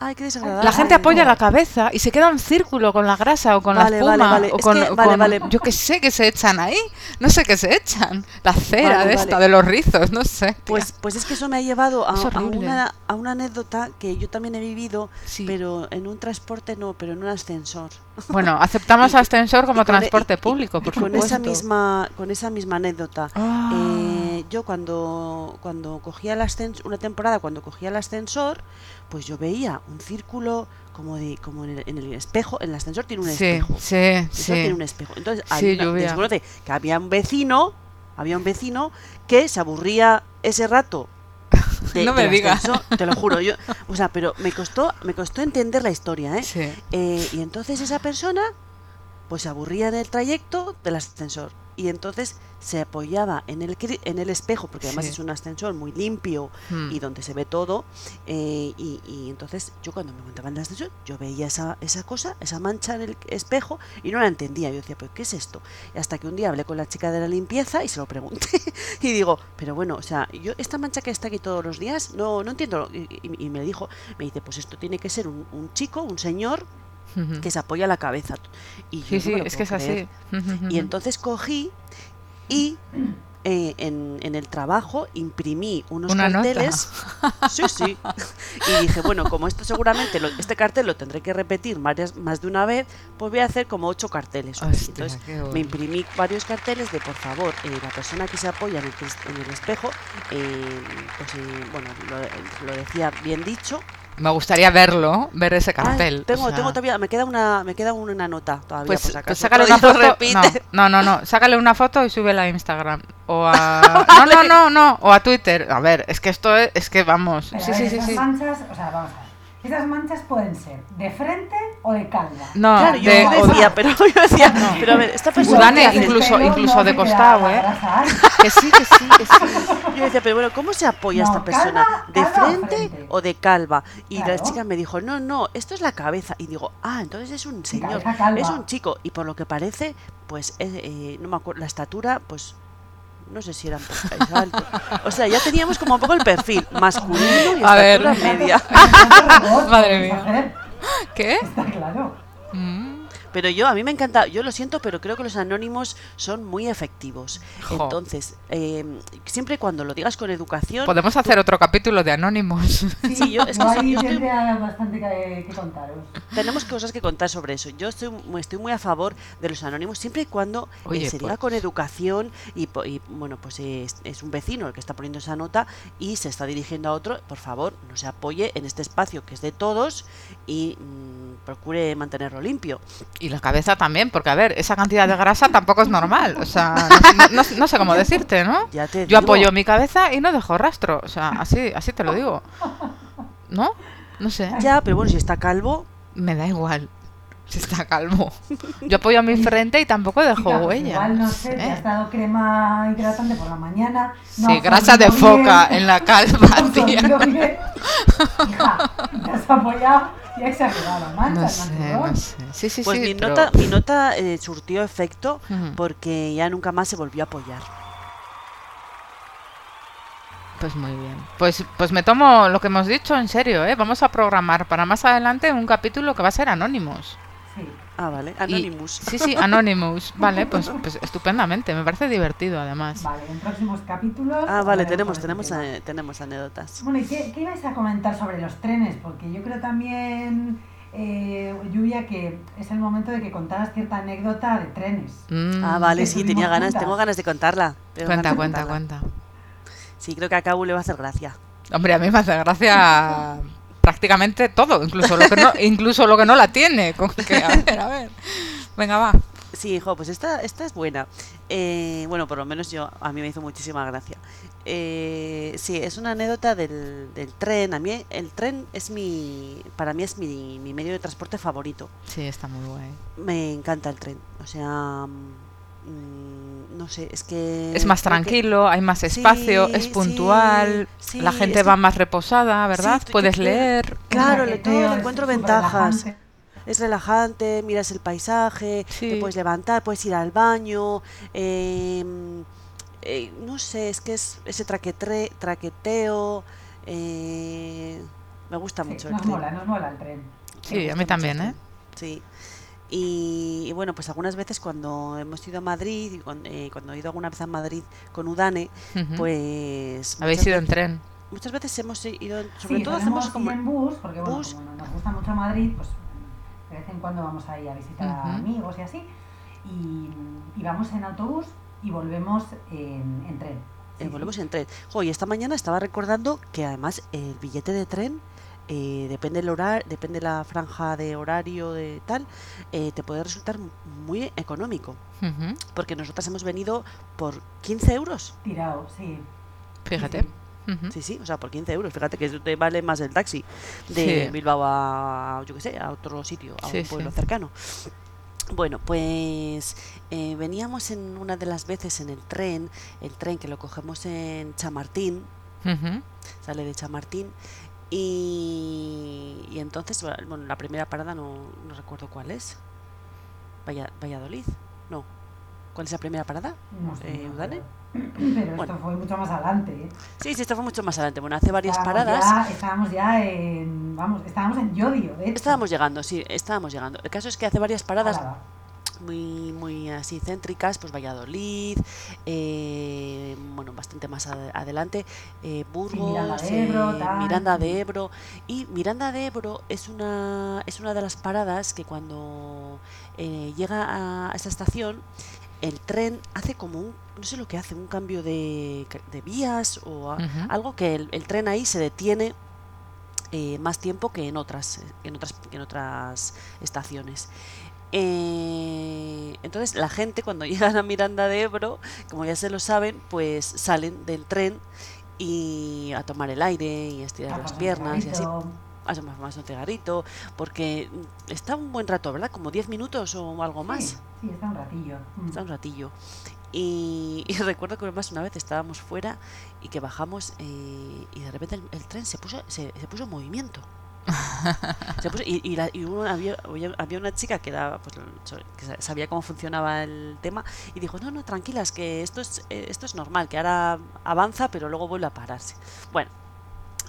Ay, qué desagradable. La gente apoya la cabeza y se queda un círculo con la grasa o con Vale, la espuma vale, vale. o Es con, que- con- yo que sé que se echan ahí, no sé qué se echan, la cera de esta de los rizos, no sé. tía. Pues, pues es que eso me ha llevado a, una, a una anécdota que yo también he vivido, Sí. pero en un transporte no, pero en un ascensor. bueno, aceptamos y- ascensor como Y con e- transporte y- y- público, y por con supuesto. esa misma con esa misma anécdota. Ah. Eh, yo cuando cuando cogía el ascensor, una temporada cuando cogía el ascensor, pues yo veía un círculo como de como en el, en el espejo, en el ascensor tiene un sí, espejo. sí, El sí. tiene un espejo. Entonces, Sí, una- desconoce que había un vecino, había un vecino que se aburría ese rato. de- No me del digas. te lo juro, yo, o sea, pero me costó, me costó entender la historia, ¿eh? Sí. Eh, y entonces esa persona pues se aburría en el trayecto del ascensor y entonces se apoyaba en el, en el espejo, porque además Sí. es un ascensor muy limpio Hmm. y donde se ve todo. eh, y, y entonces yo cuando me montaba en el ascensor, yo veía esa, esa cosa, esa mancha en el espejo y no la entendía. Yo decía, pues ¿qué es esto? Y hasta que un día hablé con la chica de la limpieza y se lo pregunté. y digo, pero bueno, o sea, yo esta mancha que está aquí todos los días, no, no entiendo. Y, y- y me dijo, me dice, pues esto tiene que ser un, un chico, un señor Que se apoya la cabeza. Y yo Sí, no es que es así. Y entonces cogí y eh, en, en el trabajo imprimí unos Una nota. carteles. Sí, sí. Y dije, bueno, como esto seguramente, lo- este cartel lo tendré que repetir varias, más de una vez, pues voy a hacer como ocho carteles. Hostia, Entonces me imprimí varios carteles de, por favor, eh, la persona que se apoya en el, en el espejo, eh, pues eh, bueno, lo, lo decía bien dicho, Me gustaría verlo, ver ese Ay, cartel. tengo, o sea, tengo todavía, me queda una, me queda una nota todavía. Pues, por si pues sácale una foto. repite. No, no, no, no. Sácale una foto y súbela a Instagram. O a. No, no, no, no. O a Twitter. A ver, es que esto es, es que vamos. Pero Sí, sí, sí, sí. manchas, o sea, vamos a ver. Esas manchas pueden ser de frente o de calva. No, claro, yo de- o- decía, pero yo decía, pero a ver, esta persona Udane incluso- incluso no de costado, ¿eh? que sí, que sí, que sí. Yo decía, pero bueno, ¿cómo se apoya No, esta persona? calva- ¿De calva o frente, frente. o de calva? Y la chica me dijo, no, no, esto es la cabeza. Y digo, ah, entonces es un señor, es un chico. Y por lo que parece, pues, es, eh, no me acuerdo, la estatura, pues, no sé si era un poco es alto. O sea, ya teníamos como un poco el perfil masculino y A ver. estatura media. Madre mía. ¿Qué? Está claro. Mm. Pero yo, a mí me encanta, yo lo siento, pero creo que los anónimos son muy efectivos. Jo. Entonces, eh, siempre y cuando lo digas con educación, Podemos hacer otro capítulo de Anónimos. Sí, yo- es que estoy- bastante que, que contaros. tenemos cosas que contar sobre eso. Yo estoy, mu- estoy muy a favor de los anónimos, siempre y cuando eh, se diga pues- con educación y, po- y, bueno, pues es, es un vecino el que está poniendo esa nota y se está dirigiendo a otro, por favor, no se apoye en este espacio que es de todos y mm, procure mantenerlo limpio. Y la cabeza también, porque a ver, esa cantidad de grasa tampoco es normal. O sea, no, no- no- no sé cómo decirte, ¿no? Ya te Yo digo. apoyo mi cabeza y no dejo rastro. O sea, así, así te lo digo. ¿No? No sé. Ya, pero bueno, si está calvo, Me da igual. Si está calvo. Yo apoyo mi frente y tampoco dejo pues huella. Igual, no sé, te sé. has dado crema hidratante por la mañana. no Sí, has grasa de foca bien, en la no calva, has tía. Hija, te has apoyado y ha exagerado. No Manchas, sé, no sé. Sí, sí, pues sí. mi, pero- nota, mi nota eh, surtió efecto porque ya nunca más se volvió a apoyar. Pues muy bien. Pues, pues me tomo lo que hemos dicho en serio, ¿eh? Vamos a programar para más adelante un capítulo que va a ser Anonymous. Ah, vale, Y- Anonymous. sí, sí, Anonymous. Vale, pues, pues estupendamente. Me parece divertido además. Vale, en próximos capítulos. Ah, vale, tenemos, tenemos, este tema. eh, tenemos anécdotas. Bueno, ¿y qué, qué ibais a comentar sobre los trenes? Porque yo creo también, eh, Lluvia, que es el momento de que contaras cierta anécdota de trenes. Mm. Ah, vale, sí, tenía ganas, juntas. tengo ganas de contarla. tengo Cuenta, de cuenta, contarla. cuenta. Sí, creo que a Cabo le va a hacer gracia. Hombre, a mí me hace gracia prácticamente todo, incluso lo que no, incluso lo que no la tiene. Con que, a ver, a ver. Venga, va. Sí, hijo, pues esta, esta es buena. Eh, bueno, por lo menos yo, a mí me hizo muchísima gracia. Eh, sí, es una anécdota del, del tren. A mí el tren es mi, para mí es mi, mi medio de transporte favorito. Sí, está muy guay. Me encanta el tren. O sea, mm, no sé, es que... Es más que- tranquilo, hay más espacio, Sí, es puntual, sí, la gente va que- más reposada, ¿verdad? Puedes leer. Claro, le- todo le encuentro ventajas. relajante. Es relajante, miras el paisaje, Sí. te puedes levantar, puedes ir al baño. eh, eh, no sé, es que es ese traquetre- traqueteo. eh, me gusta Sí, mucho el nos tren. mola, nos mola el tren. Sí, a mí también, ¿eh? Sí. Y, y bueno, pues algunas veces cuando hemos ido a Madrid, y cuan- eh, cuando he ido alguna vez a Madrid con Udane, Ujú. pues... Habéis ido en veces- tren. Muchas veces hemos ido, sobre sí, todo hacemos como... en bus, porque bueno, bus. como nos gusta mucho Madrid, pues de vez en cuando vamos ahí a visitar a Ujú. amigos y así. Y, y vamos en autobús y volvemos en, en tren. Sí, Eh, sí. volvemos en tren. Jo, y esta mañana estaba recordando que además el billete de tren, eh, depende el horario, depende la franja de horario de tal, eh, te puede resultar muy económico. Porque nosotras hemos venido por 15 euros. Tirado, sí. Fíjate. Sí. Sí, sí, o sea, por 15 euros. Fíjate que eso te vale más el taxi de Sí. Bilbao a, yo qué sé, a otro sitio, a Sí, un pueblo sí. cercano. Bueno, pues eh, veníamos en una de las veces en el tren, el tren que lo cogemos en Chamartín, sale de Chamartín y, y entonces, bueno, la primera parada no, no recuerdo cuál es. Valla- Valladolid, no. ¿Cuál es la primera parada? No sé, Eh, ¿Udane? sé. Pero Bueno. esto fue mucho más adelante. ¿eh? Sí, sí, esto fue mucho más adelante. Bueno, hace varias Estábamos paradas. ya- estábamos ya en. Vamos, estábamos en Yodio, de hecho. Estábamos llegando, sí, estábamos llegando. El caso es que hace varias paradas. Muy, muy así céntricas, pues Valladolid, eh, bueno, bastante más ade- adelante, eh, Burgos, Miranda de Ebro, eh, Miranda de Ebro. Y Miranda de Ebro es una, es una de las paradas que cuando eh, llega a esa estación, el tren hace como un, no sé lo que hace, un cambio de, vías o a- algo que el, el tren ahí se detiene eh, más tiempo que en otras, en otras, que en otras estaciones. Eh, entonces la gente cuando llegan a Miranda de Ebro, como ya se lo saben, pues salen del tren y a tomar el aire y a estirar A las piernas y así. ratito. más, un cigarrito, porque está un buen rato, ¿verdad? Como 10 minutos o algo más. Sí, sí, está un ratillo. Mm. Está un ratillo. Y, y recuerdo que más una vez estábamos fuera y que bajamos eh, y de repente el, el tren se puso, se, se puso en movimiento. Y y la- y había, una chica que, pues, sabía cómo funcionaba el tema y dijo, no, no, tranquilas, que esto es, eh, esto es normal, que ahora avanza pero luego vuelve a pararse. Bueno,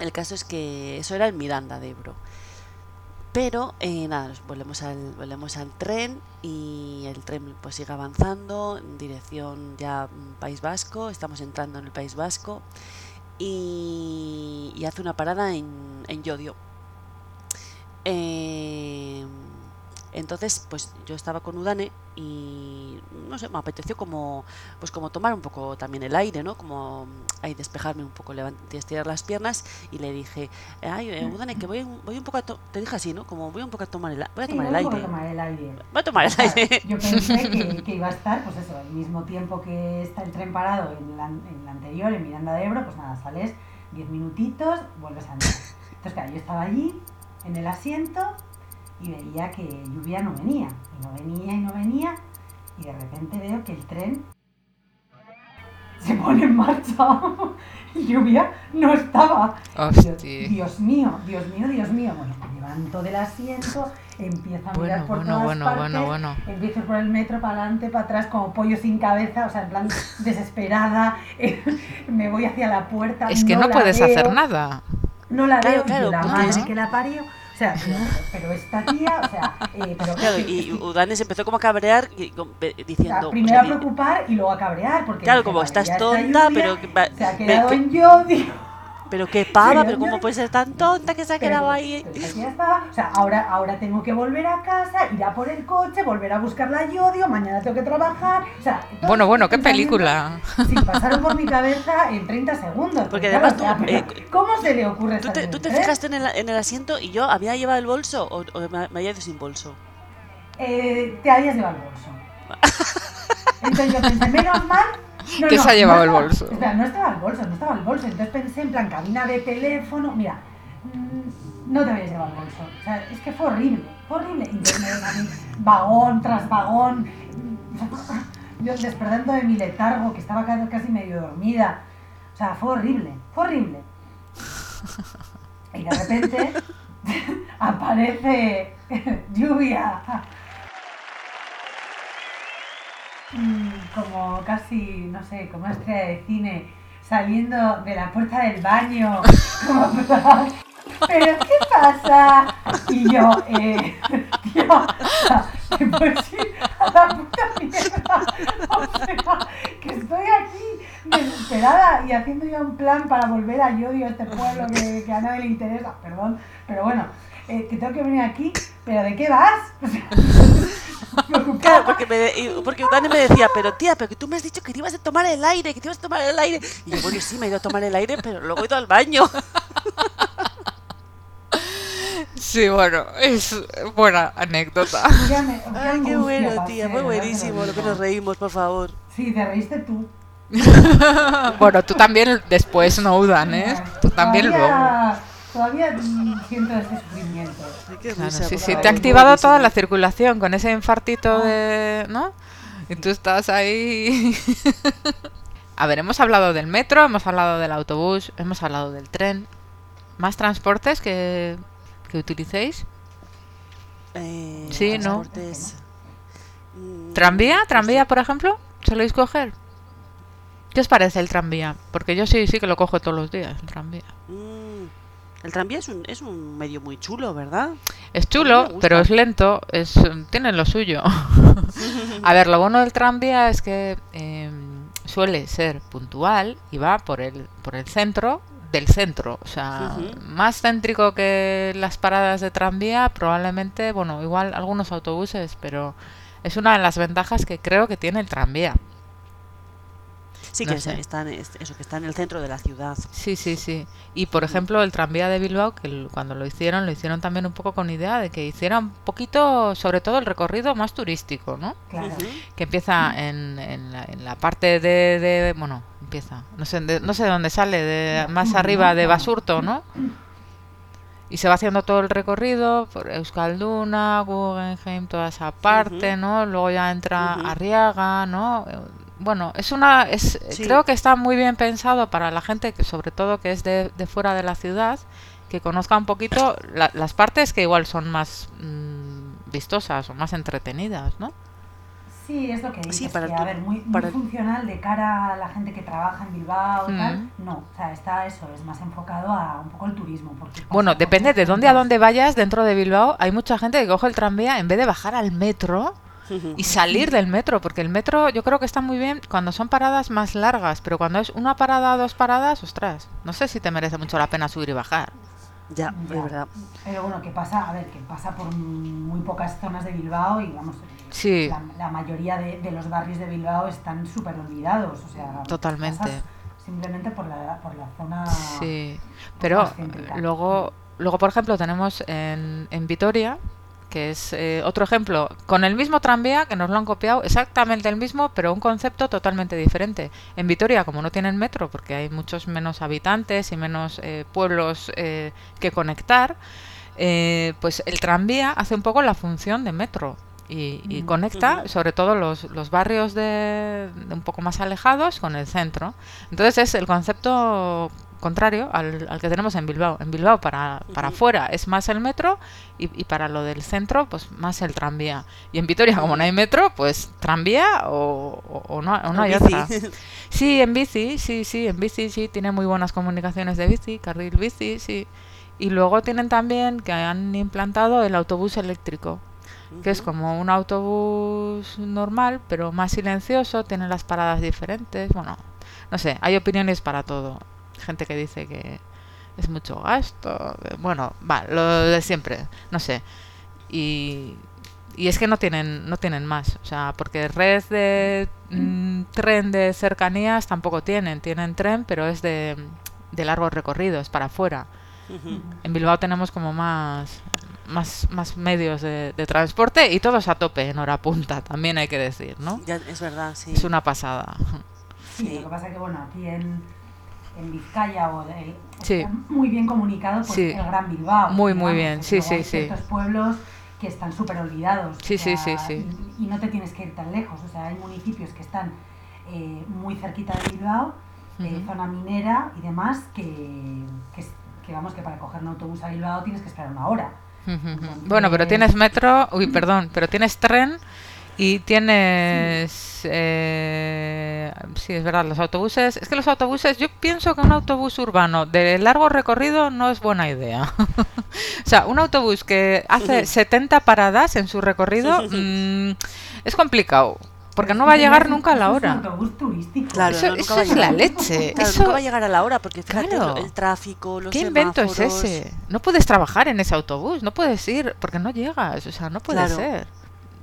el caso es que eso era en Miranda de Ebro. Pero eh, nada, volvemos al, volvemos al tren y el tren pues sigue avanzando en dirección ya mm, País Vasco, estamos entrando en el País Vasco y, y hace una parada en, en. Eh, entonces, pues yo estaba con Udane y no sé, me apeteció como pues como tomar un poco también el aire, ¿no? Como ahí despejarme un poco, levantar, estirar las piernas y le dije, ay, eh, Udane, que voy, voy un poco a to-", te dije así, ¿no? Como voy un poco a tomar el, voy a Sí, tomar el aire. a tomar el aire. Voy a tomar el Claro, aire. Yo pensé que, que iba a estar, pues eso, al mismo tiempo que está el tren parado en la, en la anterior, en Miranda de Ebro, pues nada, sales 10 minutitos, vuelves a entrar. Entonces, claro, yo estaba allí, en el asiento, y veía que lluvia no venía, y no venía, y no venía, y de repente veo que el tren se pone en marcha, y lluvia no estaba. Dios mío, Dios mío, Dios mío. Bueno, me levanto del asiento, empiezo a mirar por bueno, todas bueno, partes, bueno, bueno. empiezo por el metro, para adelante, para atrás, como pollo sin cabeza, o sea, en plan desesperada, me voy hacia la puerta. Es que no, puedes veo, hacer nada. No la Claro, veo, claro, y la porque madre que la parió. O sea, pero, pero esta tía, o sea, eh, pero Claro, y Udane se empezó como a cabrear y con- ve- o sea, diciendo... o primero sea, a preocupar y luego a cabrear, porque Claro, como estás tonta, lluvia pero se ha ve- quedado que- en yo, digo. Pero qué pava, Pero cómo puede ser tan tonta que se ha Pero, quedado ahí. pero estaba, o sea, ahora, ahora tengo que volver a casa, ir a por el coche, volver a buscar la yodio, mañana tengo que trabajar, o sea... Bueno, bueno, qué película. Sí, pasaron por mi cabeza en 30 segundos. Porque claro, además tú, o sea, pero eh, ¿Cómo se le ocurre ¿Tú te, tú te tren? fijaste en el, en el asiento y yo había llevado el bolso o, o me, me había ido sin bolso? Eh, te habías llevado el bolso. Entonces yo pensé, menos mal... no, Que no, se ha llevado no el estaba- bolso. Espera, no estaba el bolso, no estaba el bolso. Entonces pensé en plan cabina de teléfono. Mira, mm, no te habías llevado el bolso. O sea, es que fue horrible, fue horrible. A mí, vagón tras vagón. mm, Yo despertando de mi letargo, que estaba ca- casi medio dormida. O sea, fue horrible, fue horrible. Y de repente aparece lluvia. Como casi, no sé, como estrella de cine saliendo de la puerta del baño. Como ¿Pero qué pasa? Y yo, eh, tío, ¿te puedes ir a la puta mierda? O sea, que estoy aquí desesperada y haciendo ya un plan para volver a Yodio, a este pueblo que, que a nadie le interesa, perdón, pero bueno, eh, que tengo que venir aquí, ¿pero de qué vas? Claro, porque, me, de- porque Dani me decía, pero tía, pero que tú me has dicho que te ibas a tomar el aire, que te ibas a tomar el aire. Y yo, bueno, sí, me he ido a tomar el aire, pero luego he ido al baño. Sí, bueno, es buena anécdota. Ya me- Ay, qué bueno, pasé, tía, fue buenísimo lo que nos reímos, por favor. Sí, te reíste tú. Bueno, tú también después no udan, ¿eh? Tú también luego. Todavía, siento ese sufrimiento. Claro, sí, sí, te ha activado toda la circulación con ese infartito de... ¿no? Y tú estás ahí... A ver, hemos hablado del metro, hemos hablado del autobús, hemos hablado del tren. ¿Más transportes que, que utilicéis? Eh, Sí, ¿no? transportes, mm, ¿Tranvía? pues ¿Tranvía, por ejemplo? ¿Soléis coger? ¿Qué os parece el tranvía? Porque yo sí, sí que lo cojo todos los días, el tranvía. Mm, el tranvía es un, es un medio muy chulo, ¿verdad? Es chulo, pero es lento, es, tiene lo suyo. A ver, lo bueno del tranvía es que eh, suele ser puntual y va por el, por el centro del centro. O sea, más céntrico que las paradas de tranvía, probablemente, bueno, igual algunos autobuses, pero es una de las ventajas que creo que tiene el tranvía. Sí, No que sé. está, en, es- eso, que está en el centro de la ciudad. Sí, sí, sí. Y por ejemplo, el tranvía de Bilbao, que el- cuando lo hicieron, lo hicieron también un poco con idea de que hiciera un poquito, sobre todo el recorrido más turístico, ¿no? Claro. Que empieza en, en, la, en la parte de, de- bueno empieza no sé de, no sé de dónde sale de más arriba de Basurto no y se va haciendo todo el recorrido por Euskalduna, Guggenheim, toda esa parte, ¿no? Luego ya entra. Arriaga, ¿no? Bueno, es una, es, Sí. creo que está muy bien pensado para la gente que, sobre todo, que es de, de fuera de la ciudad, que conozca un poquito la- las partes que igual son más mm, vistosas o más entretenidas, ¿no? Sí, es lo que dices, Sí, para que, tu- a ver, muy, muy para- funcional de cara a la gente que trabaja en Bilbao y tal, Mm. no, o sea, está eso, es más enfocado a un poco el turismo. Porque Bueno, depende de dónde a dónde vayas dentro de Bilbao. Hay mucha gente que coge el tranvía en vez de bajar al metro y salir del metro, porque el metro yo creo que está muy bien cuando son paradas más largas, pero cuando es una parada, dos paradas, ostras, no sé si te merece mucho la pena subir y bajar. Ya, Ya. es verdad. Pero bueno, que pasa, a ver, que pasa por muy pocas zonas de Bilbao y vamos, eh, Sí. la, la mayoría de, de los barrios de Bilbao están súper olvidados, o sea, Totalmente. pasas simplemente por la, por la zona... Sí, pero luego, luego por ejemplo, tenemos en, en Vitoria, que es eh, otro ejemplo, con el mismo tranvía, que nos lo han copiado, exactamente el mismo, pero un concepto totalmente diferente. En Vitoria, como no tienen metro, porque hay muchos menos habitantes y menos eh, pueblos eh, que conectar, eh, pues el tranvía hace un poco la función de metro. Y, y Mm. conecta sobre todo los, los barrios de, de un poco más alejados con el centro. Entonces es el concepto contrario al, al que tenemos en Bilbao. En Bilbao para, para afuera es más el metro y, y para lo del centro pues más el tranvía. Y en Vitoria como no hay metro pues tranvía o, o- o no, o no hay bici. otra. Sí, en bici, sí, sí, en bici sí, tiene muy buenas comunicaciones de bici, carril bici, sí. Y luego tienen también que han implantado el autobús eléctrico que es como un autobús normal, pero más silencioso, tiene las paradas diferentes. Bueno, no sé, hay opiniones para todo. Gente que dice que es mucho gasto. Bueno, va, lo de siempre, no sé. Y, y es que no tienen, no tienen más. O sea, porque red de mm, tren de cercanías tampoco tienen. Tienen tren, pero es de, de largo recorrido, es para afuera. En Bilbao tenemos como más, más, más medios de, de transporte y todos a tope en hora punta, también hay que decir, ¿no? Ya, es verdad, sí. Es una pasada. Sí, Sí. lo que pasa que bueno, aquí en, en Vizcaya o el, Sí. está muy bien comunicado pues, Sí. el Gran Bilbao. Muy, muy bien, sí, sí, sí. ciertos pueblos que están súper olvidados. Sí, o sí, sea, sí, sí. Y, y no te tienes que ir tan lejos. O sea, hay municipios que están eh, muy cerquita de Bilbao, eh, zona minera y demás, que, que vamos, que para coger un autobús a Bilbao tienes que esperar una hora. Bueno, pero tienes metro, uy, perdón, pero tienes tren y tienes, eh, sí, es verdad, los autobuses, es que los autobuses, yo pienso que un autobús urbano de largo recorrido no es buena idea. o sea, un autobús que hace 70 paradas en su recorrido mm, es complicado, porque no va a llegar nunca a la hora. Es un autobús turístico. Claro, Eso, no, nunca eso va a es la leche. Claro, eso, nunca va a llegar a la hora porque fíjate Claro. el tráfico, los ¿Qué invento es ese? No puedes trabajar en ese autobús, no puedes ir porque no llegas, o sea, no puede Claro. ser.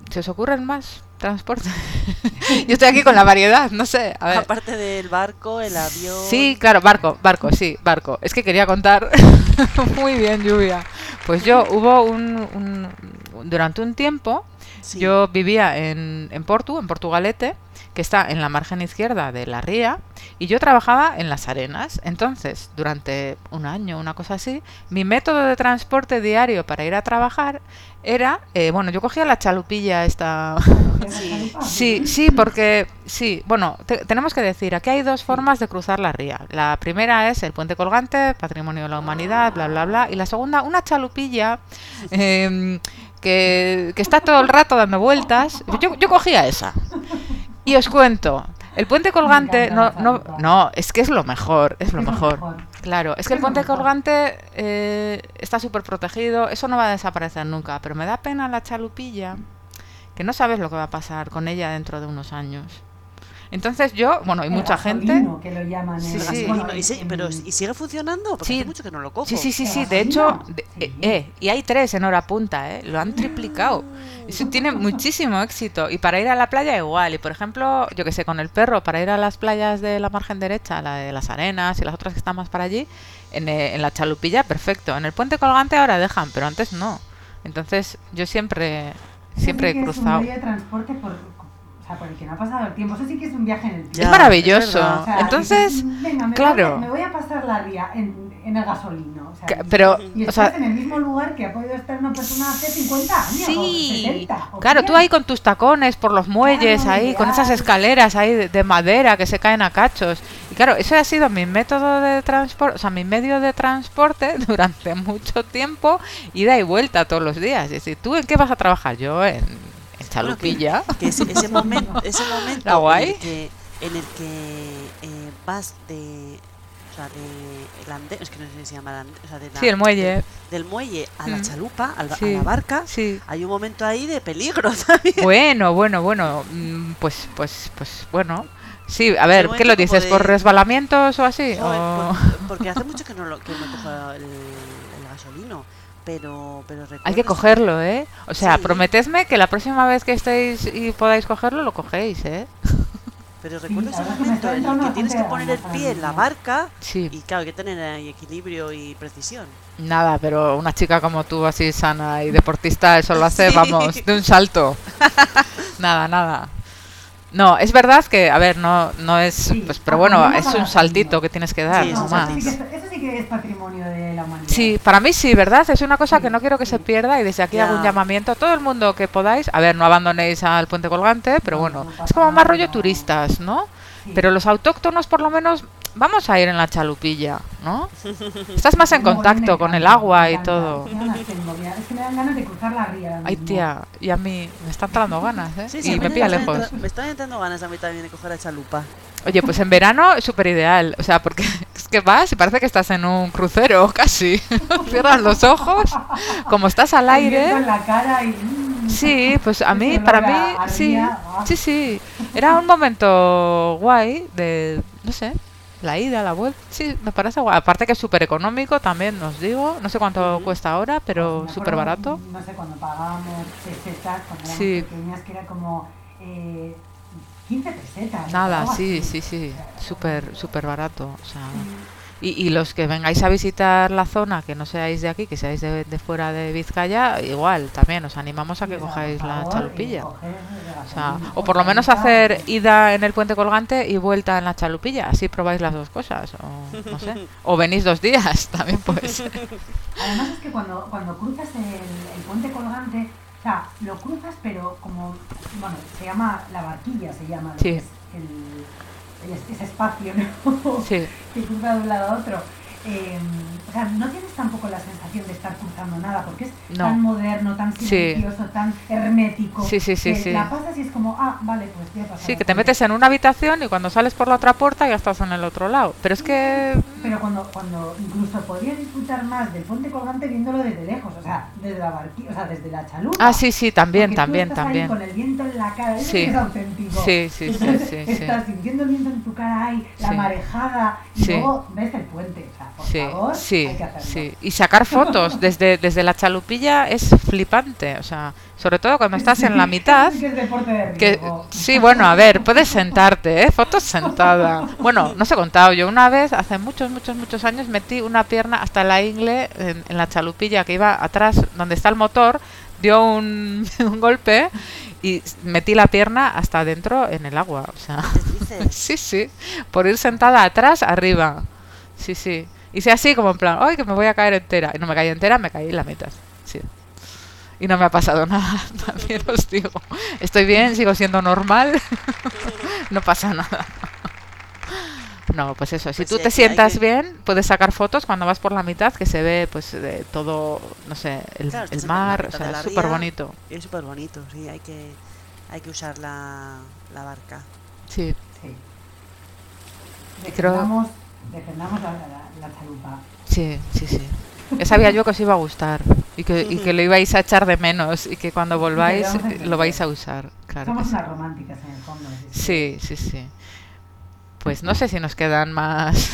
¿Se os ocurren más transportes? Yo estoy aquí con la variedad, no sé. A ver. Aparte del barco, el avión. Sí, claro, barco, barco, sí, barco. Es que quería contar. Muy bien, Lluvia. Pues yo hubo un, un- durante un tiempo, Sí. yo vivía en, en Portu, en Portugalete, que está en la margen izquierda de la ría, y yo trabajaba en las arenas. Entonces, durante un año, una cosa así, mi método de transporte diario para ir a trabajar era, eh, bueno, yo cogía la chalupilla esta... Sí. Sí, sí, porque sí, bueno, te- tenemos que decir, aquí hay dos formas de cruzar la ría. La primera es el puente colgante, patrimonio de la humanidad, bla, bla, bla. Y la segunda, una chalupilla em, que, que está todo el rato dando vueltas. Yo, yo cogía esa. Y os cuento, el puente colgante, no, no, no, es que es lo mejor, es lo Es lo mejor. Claro, es que el Es puente colgante eh, está súper protegido, eso no va a desaparecer nunca, pero me da pena la chalupilla, que no sabes lo que va a pasar con ella dentro de unos años. Entonces yo, bueno, hay El mucha gente... que lo llaman Sí, sí. Bueno, y sí, en- pero ¿y sigue funcionando? Porque Sí. hace mucho que no lo cojo. Sí, sí, sí, ¿De sí, de hecho, gasolina? de- Sí. eh, eh, y hay tres en hora punta, ¿eh? Lo han triplicado. Eso tiene muchísimo éxito. Y para ir a la playa igual. Y por ejemplo, yo que sé, con el perro, para ir a las playas de la margen derecha, la de las arenas y las otras que están más para allí, en, eh, en la chalupilla, perfecto. En el puente colgante ahora dejan, pero antes no. Entonces, yo siempre, siempre he que es un cruzado. medio de transporte por, o sea, por el que no ha pasado el tiempo. Eso sí que es un viaje en el tiempo. Ya, es maravilloso. es verdad. O sea, Entonces, dices, venga, me claro. Voy a, me voy a pasar la vía en, en el gasolino. O sea, Que- pero, y o sea, en el mismo lugar que ha podido estar una persona hace 50 años. Sí, o 70, o claro, tú 100. ahí con tus tacones por los muelles, Claro, ahí con esas escaleras ahí de, de madera que se caen a cachos. Y claro, ese ha sido mi método de transporte, o sea, mi medio de transporte durante mucho tiempo, ida y vuelta todos los días. Es decir, ¿tú en qué vas a trabajar? Yo en, Chalupilla. que ese, ese momento, ese momento ¿La en el que, en el que eh, vas de, o sea, de andén, es que no sé si se llama andén, o sea, de la- Sí, el muelle. de- del muelle a la Mm. chalupa, al- a Sí, la barca, Sí. hay un momento ahí de peligro también. Bueno, bueno, bueno, mm, pues, pues, pues, bueno. Sí, a ver, ¿qué lo dices? de- ¿Por resbalamientos o así? Joder, O- por- porque hace mucho que no, lo, que no cojo el, pero, pero Hay que cogerlo, ¿eh? O sea, Sí. prometedme que la próxima vez que estéis y podáis cogerlo, lo cogéis, ¿eh? Pero la ese momento en el que tienes que poner el pie en la barca Sí. y claro, hay que tener ahí equilibrio y precisión. Nada, pero una chica como tú, así sana y deportista, eso lo hace, Sí. vamos, de un salto. nada, nada. No, es verdad que, a ver, no, no es, Sí, pues, pero bueno, es un saltito que tienes que dar, Sí, es un. Sí que es, sí patrimonio de la humanidad. Sí, para mí sí, ¿verdad? Es una cosa que no quiero que se Sí. pierda y desde aquí hago un Ya. llamamiento a todo el mundo que podáis. A ver, no abandonéis al puente colgante, pero No, bueno, no es como más nada, rollo no. turistas, ¿no? Sí. Pero los autóctonos por lo menos vamos a ir en la chalupilla, ¿no? Estás más en contacto con el agua y todo. Es que me dan ganas de cruzar la ría. Ay, tía, y a mí me están entrando ganas, ¿eh? Sí, sí, y me pilla están lejos. Me están entrando ganas a mí también de coger a chalupa. Oye, pues en verano es súper ideal. O sea, porque es que vas y parece que estás en un crucero casi. Cierras los ojos, como estás al aire. en la cara y... mm, Sí, pues a mí, para mí, sí, sí, sí. Era un momento guay de, no sé, la ida, la vuelta. Sí, me parece guay. Aparte que es súper económico también, os digo. No sé cuánto cuesta ahora, pero Pues súper barato. No sé, cuando pagábamos pesetas, cuando éramos Sí. pequeñas, que era como eh, 15 pesetas. Nada, sí, sí, sí. Súper, súper barato. O sea. Y, y los que vengáis a visitar la zona, que no seáis de aquí, que seáis de, de fuera de Vizcaya, igual, también os animamos a que cojáis la chalupilla. coger O sea, o por lo menos hacer ida en el puente colgante y vuelta en la chalupilla, así probáis las dos cosas, o no sé. O venís dos días, también puede ser. Además es que cuando, cuando cruzas el, el puente colgante, sea, lo cruzas pero como, bueno, se llama la barquilla, se llama Sí. el- ese espacio, ¿no? Sí, que cruza de un lado a otro. Eh, o sea, no tienes tampoco la sensación de estar cruzando nada, porque es No. tan moderno, tan Sí. silencioso, tan hermético. Sí, sí, sí, que sí. La pasas y es como, ah, vale, pues voy a pasar. sí, que te metes en una habitación y cuando sales por la otra puerta ya estás en el otro lado. Pero es que... Pero cuando, cuando incluso podrías disfrutar más del puente colgante viéndolo desde lejos, o sea, desde la barquilla, o sea, desde la chalupa. Ah, sí, sí, también, tú también, ahí también. con el viento en la cara, eso Sí. es auténtico. Sí, sí, sí, Entonces, sí, sí. Estás sintiendo el viento en tu cara ahí, la marejada, y luego ves el puente. O sea, por Sí, favor, sí, hay que hacerlo. sí. Y sacar fotos desde, desde la chalupilla es flipante. O sea, sobre todo cuando estás en la mitad. Sí, que es deporte de Que, riesgo. sí, bueno, a ver, puedes sentarte, ¿eh? Fotos sentada. Bueno, no os he contado, yo una vez, hace muchos, muchos, muchos años, metí una pierna hasta la ingle en, en la chalupilla que iba atrás, donde está el motor, dio un, un golpe y metí la pierna hasta adentro en el agua. O sea, ¿Qué dices? sí, sí, por ir sentada atrás, arriba. Sí, sí. Hice así como en plan, ¡ay, que me voy a caer entera! Y no me caí entera, me caí en la mitad. Sí. Y no me ha pasado nada, también os digo. Estoy bien, sigo siendo normal. no pasa nada. No, pues eso, si Pues tú sí, te sientas que- bien, puedes sacar fotos cuando vas por la mitad, que se ve pues de todo, no sé, el, Claro, el mar, o sea, es súper bonito. Es súper bonito, sí, hay que, hay que usar la, la barca. Sí, Sí. Defendamos, defendamos la, la, la chalupa. sí, sí, sí. Ya sabía yo que os iba a gustar y que, y que lo ibais a echar de menos y que cuando volváis eh, lo vais a usar. Claro Somos sí. unas románticas en el fondo. Sí, sí, sí. Pues no sé si nos quedan más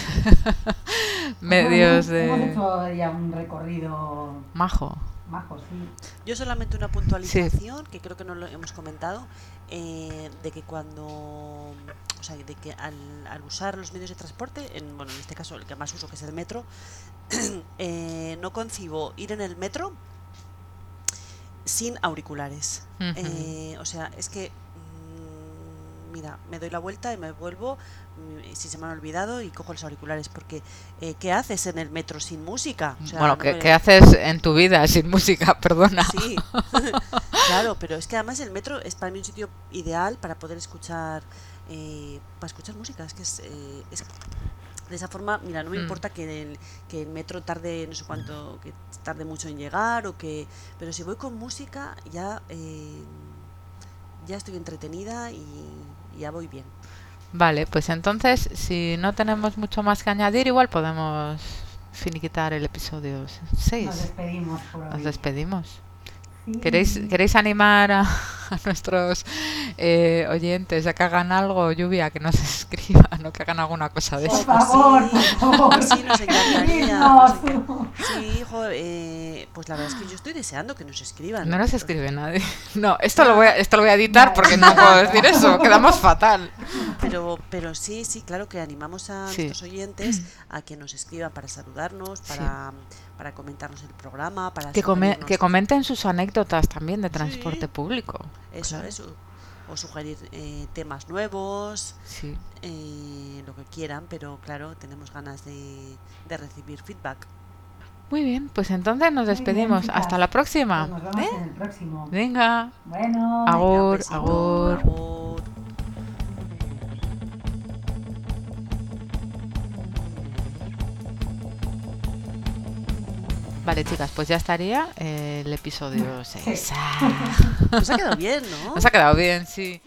medios hemos- de Hemos hecho ya un recorrido majo. majo, sí. Yo solamente una puntualización, que creo que no lo hemos comentado, eh, de que cuando, o sea, de que al, al usar los medios de transporte, en, bueno, en este caso el que más uso, que es el metro, eh, no concibo ir en el metro sin auriculares. Eh, o sea, es que mm, mira, me doy la vuelta y me vuelvo si se me han olvidado y cojo los auriculares porque eh, ¿qué haces en el metro sin música? O sea, bueno, no ¿qué, me- qué haces en tu vida sin música? Perdona. Sí, claro, pero es que además el metro es para mí un sitio ideal para poder escuchar, eh, para escuchar música. Es que es, eh, es- de esa forma, mira, no me Mm. importa que el, que el metro tarde no sé cuánto, que tarde mucho en llegar o que, pero si voy con música ya, eh, ya estoy entretenida y ya voy bien. Vale, pues entonces, si no tenemos mucho más que añadir, igual podemos finiquitar el episodio 6. Nos despedimos por hoy. Nos despedimos. Sí. ¿Queréis, ¿Queréis animar a, a nuestros eh, oyentes a que hagan algo, lluvia, que nos escriban o que hagan alguna cosa de Por eso? favor, sí, por favor. pues sí, nos encantaría, nos Sí, hijo, eh, pues la verdad es que yo estoy deseando que nos escriban. No nos escribe nadie. No, esto lo voy a, esto lo voy a editar porque no puedo decir eso. Quedamos fatal. Pero, pero sí, sí, claro que animamos a Sí. nuestros oyentes a que nos escriban para saludarnos, para, para comentarnos el programa, para Que, come- que comenten sus anécdotas también de transporte Sí. público. eso, Claro. eso, o sugerir eh, temas nuevos, Sí. eh, lo que quieran, pero claro, tenemos ganas de, de recibir feedback. Muy bien, pues entonces nos bien, despedimos. Hasta la próxima. Pues nos vemos ¿Eh? en el próximo. Venga. Bueno. Agur. Besito, agur. agur. Vale, chicas, pues ya estaría eh, el episodio 6. Nos ha quedado bien, ¿no? Nos ha quedado bien, sí.